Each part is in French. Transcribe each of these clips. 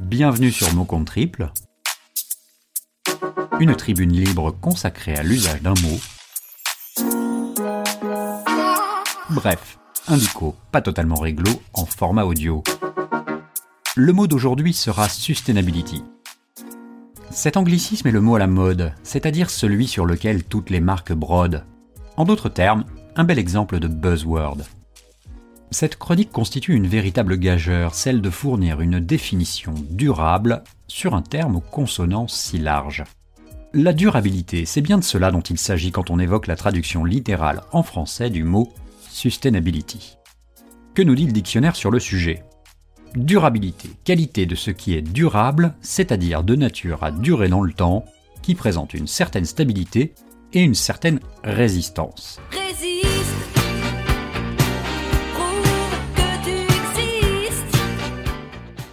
Bienvenue sur Mot Compte Triple, une tribune libre consacrée à l'usage d'un mot. Bref, un dico pas totalement réglo en format audio. Le mot d'aujourd'hui sera sustainability. Cet anglicisme est le mot à la mode, c'est-à-dire celui sur lequel toutes les marques brodent. En d'autres termes, un bel exemple de buzzword. Cette chronique constitue une véritable gageure, celle de fournir une définition durable sur un terme aux si larges. La durabilité, c'est bien de cela dont il s'agit quand on évoque la traduction littérale en français du mot sustainability. Que nous dit le dictionnaire sur le sujet? Durabilité, qualité de ce qui est durable, c'est-à-dire de nature à durer dans le temps, qui présente une certaine stabilité et une certaine résistance.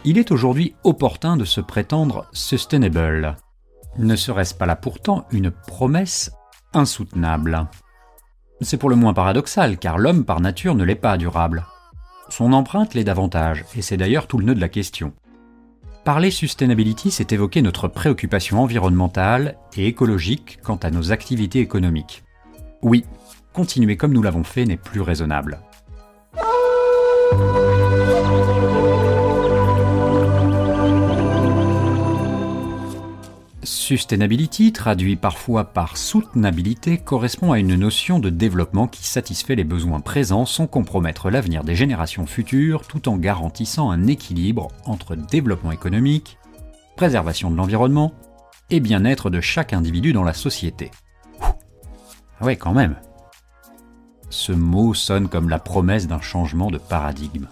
Il est aujourd'hui opportun de se prétendre sustainable. Ne serait-ce pas là pourtant une promesse insoutenable? C'est pour le moins paradoxal, car l'homme par nature ne l'est pas durable. Son empreinte l'est davantage, et c'est d'ailleurs tout le nœud de la question. Parler sustainability, c'est évoquer notre préoccupation environnementale et écologique quant à nos activités économiques. Oui, continuer comme nous l'avons fait n'est plus raisonnable. Sustainability, traduit parfois par soutenabilité, correspond à une notion de développement qui satisfait les besoins présents sans compromettre l'avenir des générations futures tout en garantissant un équilibre entre développement économique, préservation de l'environnement et bien-être de chaque individu dans la société. Ah ouais, quand même. Ce mot sonne comme la promesse d'un changement de paradigme.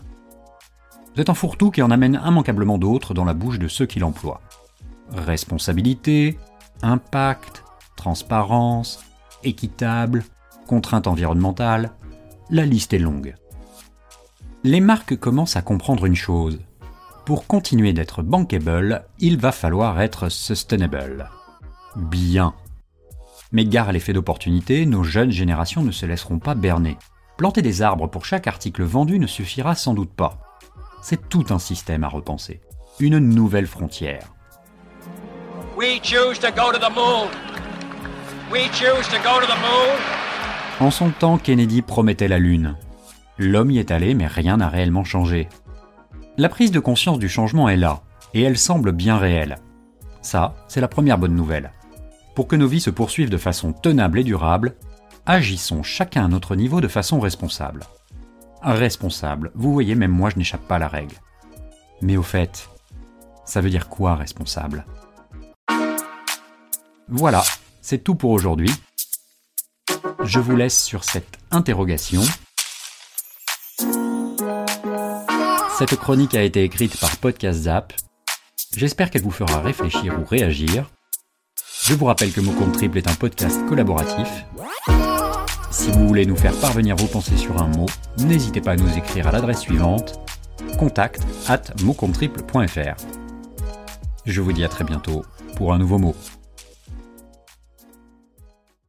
C'est un fourre-tout qui en amène immanquablement d'autres dans la bouche de ceux qui l'emploient responsabilité, impact, transparence, équitable, contrainte environnementale, la liste est longue. Les marques commencent à comprendre une chose. Pour continuer d'être bankable, il va falloir être sustainable. Bien. Mais gare à l'effet d'opportunité, nos jeunes générations ne se laisseront pas berner. Planter des arbres pour chaque article vendu ne suffira sans doute pas. C'est tout un système à repenser. Une nouvelle frontière. En son temps, Kennedy promettait la Lune. L'homme y est allé, mais rien n'a réellement changé. La prise de conscience du changement est là, et elle semble bien réelle. Ça, c'est la première bonne nouvelle. Pour que nos vies se poursuivent de façon tenable et durable, agissons chacun à notre niveau de façon responsable. Responsable, vous voyez, même moi je n'échappe pas à la règle. Mais au fait, ça veut dire quoi responsable? Voilà, c'est tout pour aujourd'hui. Je vous laisse sur cette interrogation. Cette chronique a été écrite par Podcast Zap. J'espère qu'elle vous fera réfléchir ou réagir. Je vous rappelle que Mot Compte Triple est un podcast collaboratif. Si vous voulez nous faire parvenir vos pensées sur un mot, n'hésitez pas à nous écrire à l'adresse suivante contact at Je vous dis à très bientôt pour un nouveau mot.